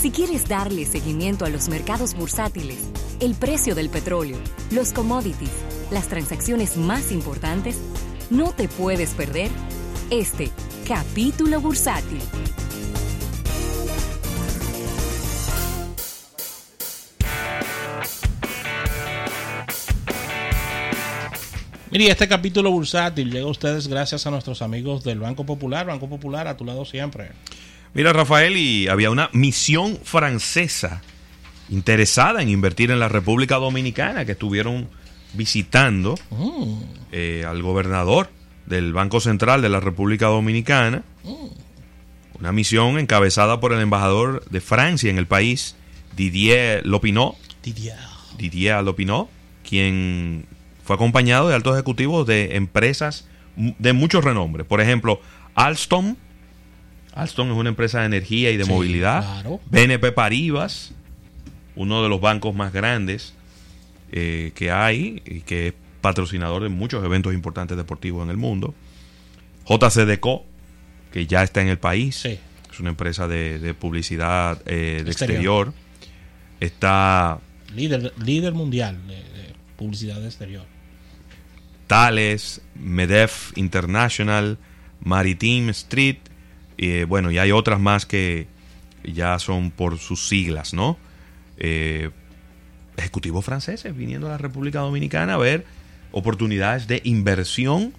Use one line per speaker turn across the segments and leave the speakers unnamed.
Si quieres darle seguimiento a los mercados bursátiles, el precio del petróleo, los commodities, las transacciones más importantes, no te puedes perder este capítulo bursátil.
Mire, este capítulo bursátil llega a ustedes gracias a nuestros amigos del Banco Popular. Banco Popular a tu lado siempre.
Mira, Rafael, y había una misión francesa interesada en invertir en la República Dominicana que estuvieron visitando
Mm,
eh, al gobernador del Banco Central de la República Dominicana. Una misión encabezada por el embajador de Francia en el país, Didier Lopinot.
Didier.
Didier Lopinot, quien fue acompañado de altos ejecutivos de empresas de mucho renombre. Por ejemplo, Alstom. Alstom es una empresa de energía y de
Sí,
movilidad.
claro.
BNP Paribas, uno de los bancos más grandes eh, que hay y que es patrocinador de muchos eventos importantes deportivos en el mundo. JCDecO, que ya está en el país.
Sí.
Es una empresa de, de publicidad eh, de
Exterior.
exterior. Está
Líder, líder mundial de, de publicidad exterior.
Thales, Medef International, Maritime Street, eh, bueno, y hay otras más que ya son por sus siglas, ¿no? Eh, ejecutivos franceses viniendo a la República Dominicana a ver oportunidades de inversión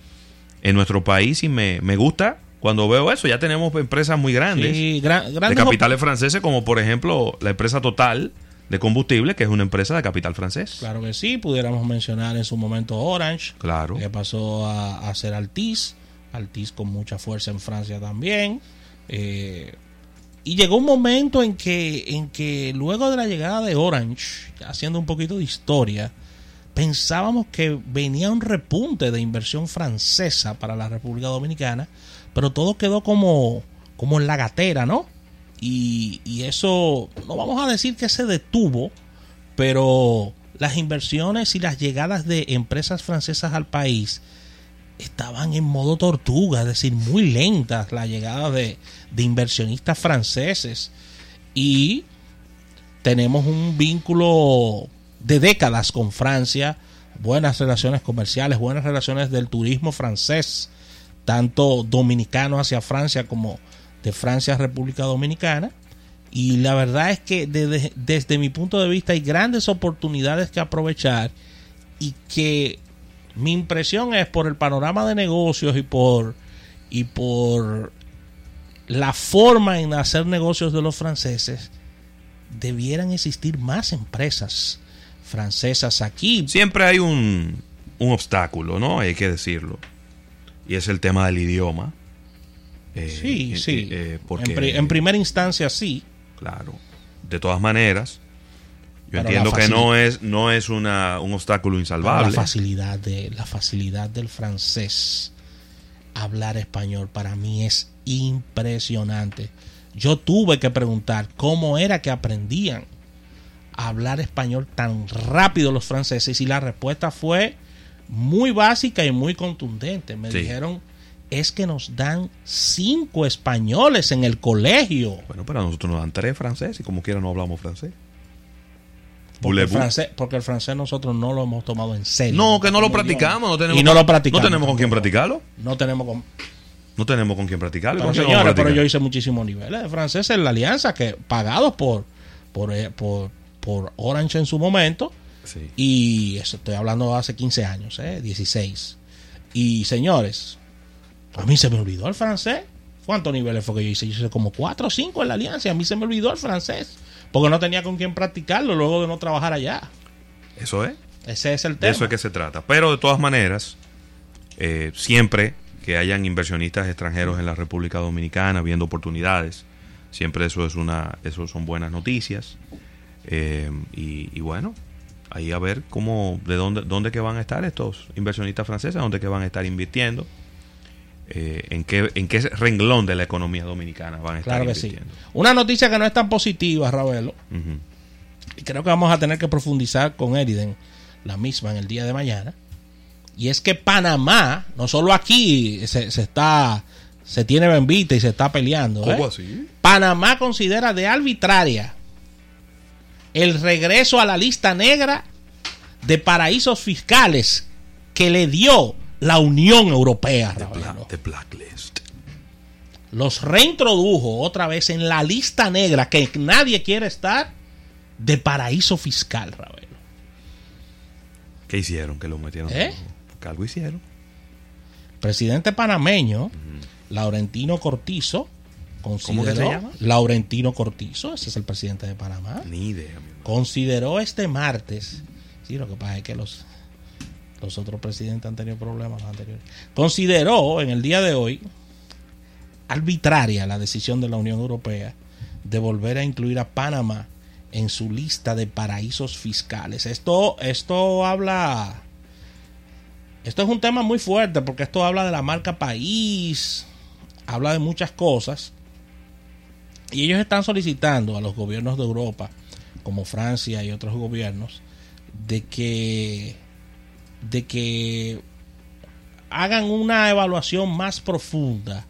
en nuestro país y me, me gusta cuando veo eso. Ya tenemos empresas muy grandes
Sí, gran-
de capitales franceses, como por ejemplo la empresa Total de combustible, que es una empresa de capital francés.
Claro que sí, pudiéramos mencionar en su momento Orange,
Claro.
que pasó a, a ser Altis, Altis con mucha fuerza en Francia también. eh, y llegó un momento en que, en que luego de la llegada de Orange, haciendo un poquito de historia, pensábamos que venía un repunte de inversión francesa para la República Dominicana, pero todo quedó como, como en la gatera, ¿no? Y, y eso, no vamos a decir que se detuvo, pero las inversiones y las llegadas de empresas francesas al país estaban en modo tortuga, es decir, muy lentas la llegada de, inversionistas franceses. Y tenemos un vínculo de décadas con Francia, buenas relaciones comerciales, buenas relaciones del turismo francés, tanto dominicano hacia Francia como de Francia a República Dominicana. Y la verdad es que desde mi punto de vista hay grandes oportunidades que aprovechar y que mi impresión es por el panorama de negocios y por y por la forma en hacer negocios de los franceses debieran existir más empresas francesas aquí
Siempre hay un, un obstáculo, ¿no? Hay que decirlo. Y es el tema del idioma. Eh,
sí
eh,
sí
eh, porque,
en, pri- en primera instancia sí
claro. De todas maneras, yo entiendo
la
que no es, no es una, un obstáculo
la
insalvable.
facilidad de la facilidad del francés hablar español para mí es impresionante yo tuve que preguntar cómo era que aprendían a hablar español tan rápido los franceses y la respuesta fue muy básica y muy contundente me
Sí.
dijeron es que nos dan cinco españoles en el colegio
Bueno, pero a nosotros nos dan tres franceses y como quiera no hablamos francés.
Porque el, francés, porque el francés nosotros no lo hemos tomado en serio
No, que no lo practicamos. No tenemos,
y no lo practicamos
No tenemos con quién practicarlo.
no tenemos con,
No tenemos con quién practicarlo.
Pero
¿Con quién vamos a
señores, pero yo hice muchísimos niveles de francés en la alianza que pagados por por, eh, por, por Orange en su momento
Sí.
y eso estoy hablando hace 15 años, eh, 16. Y señores, a mí se me olvidó el francés. ¿Cuántos niveles fue que yo hice? Yo hice como 4 o 5 en la alianza y a mí se me olvidó el francés porque no tenía con quién practicarlo luego de no trabajar allá.
Eso es.
Ese es el
De
tema.
eso es que se trata. Pero de todas maneras, eh, siempre que hayan inversionistas extranjeros en la República Dominicana viendo oportunidades, siempre eso es una, eso son buenas noticias. Eh, y, y bueno, ahí a ver cómo, de dónde, dónde que van a estar estos inversionistas franceses, dónde que van a estar invirtiendo, eh, en qué, en qué renglón de la economía dominicana van a estar
Claro que sí. Una noticia que no es tan positiva, Ravelo, y creo que vamos a tener que profundizar con Eriden la misma en el día de mañana. Y es que Panamá, no solo aquí se, se está se tiene bembita y se está peleando.
¿Cómo
¿eh?
así?
Panamá considera de arbitraria el regreso a la lista negra de paraísos fiscales que le dio la Unión Europea.
The. Bla- the Blacklist.
Los reintrodujo otra vez en la lista negra que nadie quiere estar de paraíso fiscal, Ravelo.
¿Qué hicieron? Que lo metieron.
¿Eh?
Porque algo hicieron.
Presidente panameño, Laurentino Cortizo, consideró,
¿Cómo que se llama?
Laurentino Cortizo, ese es el presidente de Panamá.
Ni idea,
consideró este martes, sí, lo que pasa es que los, los otros presidentes han tenido problemas anteriores, consideró en el día de hoy arbitraria la decisión de la Unión Europea de volver a incluir a Panamá en su lista de paraísos fiscales. Esto, esto habla, esto es un tema muy fuerte porque esto habla de la marca país, habla de muchas cosas. Y ellos están solicitando a los gobiernos de Europa, como Francia y otros gobiernos, de que, de que hagan una evaluación más profunda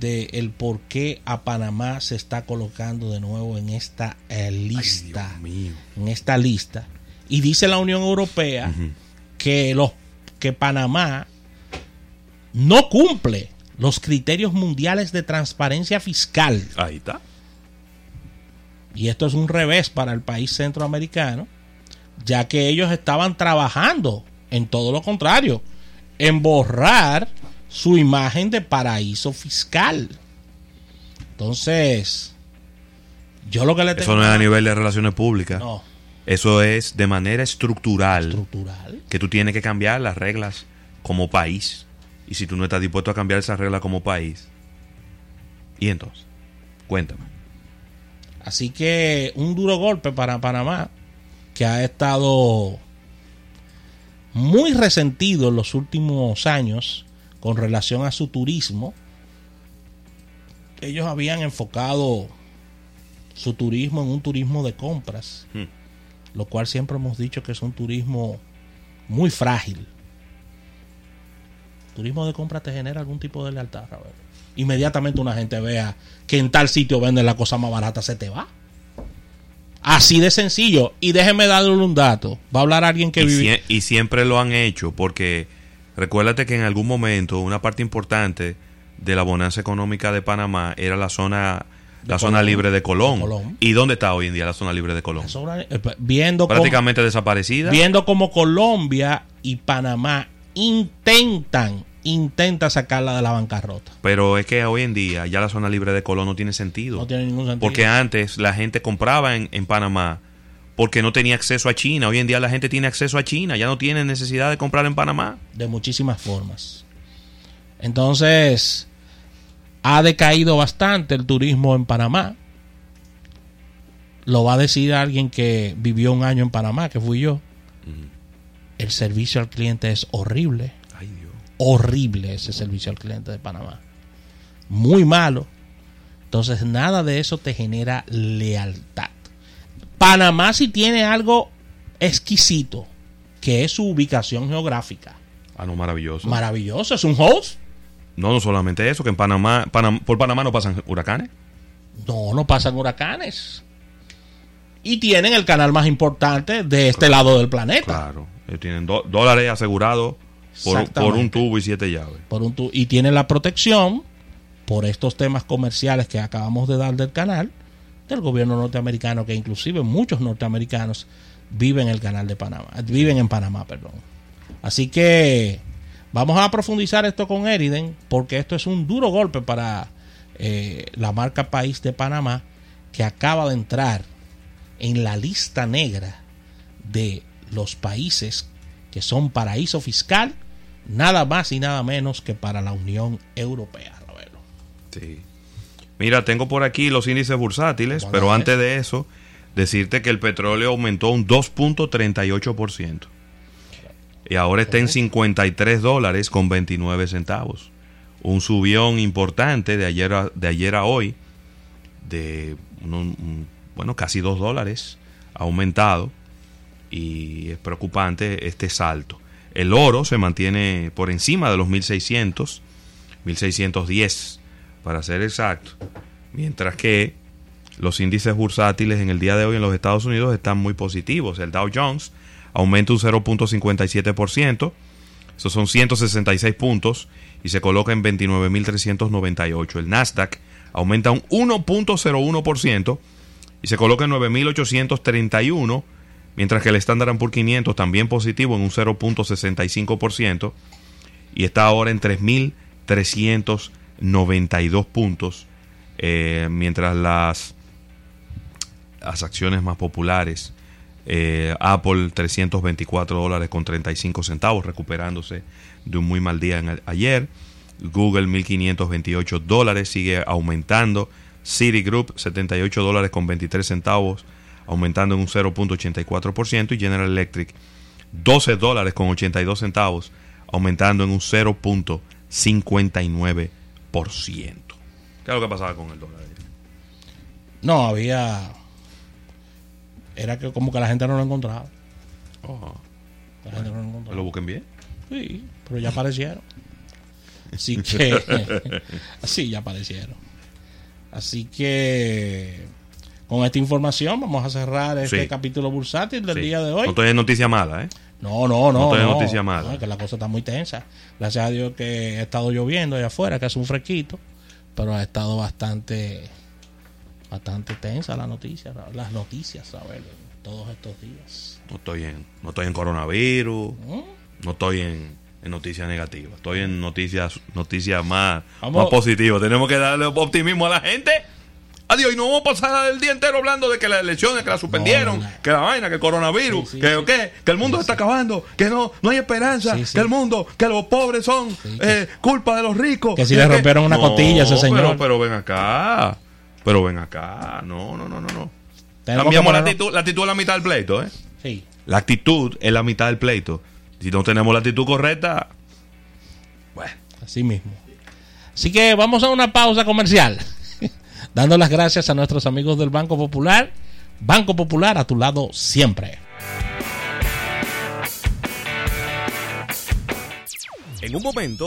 de el por qué a Panamá se está colocando de nuevo en esta eh, lista, en esta lista. Y dice la Unión Europea que los que Panamá no cumple los criterios mundiales de transparencia fiscal.
Ahí está.
Y esto es un revés para el país centroamericano, ya que ellos estaban trabajando en todo lo contrario, en borrar su imagen de paraíso fiscal. Entonces, yo lo que le tengo
Eso no es a nivel de relaciones públicas.
no,
Eso es de manera estructural.
estructural.
que tú tienes que cambiar las reglas como país. Y si tú no estás dispuesto a cambiar esas reglas como país. Y entonces, cuéntame.
Así que un duro golpe para Panamá, que ha estado muy resentido en los últimos años con relación a su turismo. Ellos habían enfocado su turismo en un turismo de compras,
Hmm.
lo cual siempre hemos dicho que es un turismo muy frágil. Turismo de compras te genera algún tipo de lealtad, Raúl. Inmediatamente una gente vea que en tal sitio venden la cosa más barata, se te va. Así de sencillo. Y déjeme darle un dato. Va a hablar alguien que
Y,
vive.
sie- y siempre lo han hecho porque recuérdate que en algún momento una parte importante de la bonanza económica de Panamá era la zona la zona
Colón.
libre de Colón.
De Colón.
¿Y dónde está hoy en día la zona libre de Colón?
Eh, viendo
Prácticamente desaparecida.
viendo cómo Colombia y Panamá intentan intenta sacarla de la bancarrota.
Pero es que hoy en día ya la zona libre de Colón no tiene sentido.
No tiene ningún sentido.
Porque antes la gente compraba en, en Panamá porque no tenía acceso a China. Hoy en día la gente tiene acceso a China, ya no tiene necesidad de comprar en Panamá.
de muchísimas formas. Entonces, ha decaído bastante el turismo en Panamá. Lo va a decir alguien que vivió un año en Panamá, que fui yo. El servicio al cliente es horrible. Horrible ese servicio al cliente de Panamá. Muy malo. Entonces, nada de eso te genera lealtad. Panamá sí tiene algo exquisito, que es su ubicación geográfica.
Ah, no, maravilloso.
Maravilloso, es un host.
no, no solamente eso, que en Panamá, Panam- por Panamá no pasan huracanes.
No, no pasan huracanes. Y tienen el canal más importante de este lado del planeta.
Claro. Tienen dólares asegurados por, por un tubo y siete llaves.
Por un tu- y tienen la protección por estos temas comerciales que acabamos de dar del canal del gobierno norteamericano, que inclusive muchos norteamericanos viven en el canal de Panamá, viven en Panamá, perdón. Así que vamos a profundizar esto con Eriden, porque esto es un duro golpe para eh, la marca país de Panamá, que acaba de entrar en la lista negra de los países que son paraíso fiscal, nada más y nada menos que para la Unión Europea. Ravelo.
Sí. Mira, tengo por aquí los índices bursátiles, pero antes de eso, decirte que el petróleo aumentó un 2.38%. Y ahora está en 53 dólares con 29 centavos. Un subión importante de ayer a, de ayer a hoy, de un- un- bueno, casi 2 dólares, ha aumentado. Y es preocupante este salto. El oro se mantiene por encima de los 1600 1610 para ser exacto. Mientras que los índices bursátiles en el día de hoy en los Estados Unidos están muy positivos. El Dow Jones aumenta un 0.57%, esos son 166 puntos y se coloca en 29.398. El Nasdaq aumenta un 1.01% y se coloca en 9.831, mientras que el Standard Poor's 500 también positivo en un 0.65% y está ahora en 3.392 puntos, eh, mientras las, las acciones más populares, eh, Apple 324 dólares con 35 centavos, recuperándose de un muy mal día en ayer. Google 1.528 dólares, sigue aumentando. Citigroup 78 dólares con 23 centavos, aumentando en un 0.84%. Y General Electric 12 dólares con 82 centavos, aumentando en un 0.59%. ¿Qué es lo que pasaba con el dólar?
No, había... Era que como que la gente no lo encontraba.
Oh. La gente no lo encontraba. ¿Lo busquen bien?
Sí, pero ya aparecieron. Así que, así ya aparecieron. Así que, con esta información vamos a cerrar este capítulo bursátil del día de hoy.
No es noticia mala, ¿eh?
No, no, no.
No es noticia mala.
que la cosa está muy tensa. Gracias a Dios que ha estado lloviendo allá afuera, que hace un fresquito, pero ha estado bastante, bastante tensa la noticia, las noticias, a ver, todos estos días.
No estoy en, no estoy en coronavirus, no estoy en en noticias negativas. Estoy en noticias noticias más, más positivas. Tenemos que darle optimismo a la gente. Adiós, y no vamos a pasar el día entero hablando de que las elecciones, que las suspendieron, que la vaina, que el coronavirus, que, que el mundo está acabando, que no, no hay esperanza, que el mundo, que los pobres son eh, culpa de los ricos.
Que si le rompieron una cotilla a ese señor.
Pero, pero, ven acá, pero ven acá, no, no, no, no. no. Cambiamos la actitud, la actitud es la mitad del pleito, ¿eh?
Sí.
La actitud es la mitad del pleito. Si no tenemos la actitud correcta,
bueno. Así mismo. Así que vamos a una pausa comercial. Dando las gracias a nuestros amigos del Banco Popular. Banco Popular a tu lado siempre.
En un momento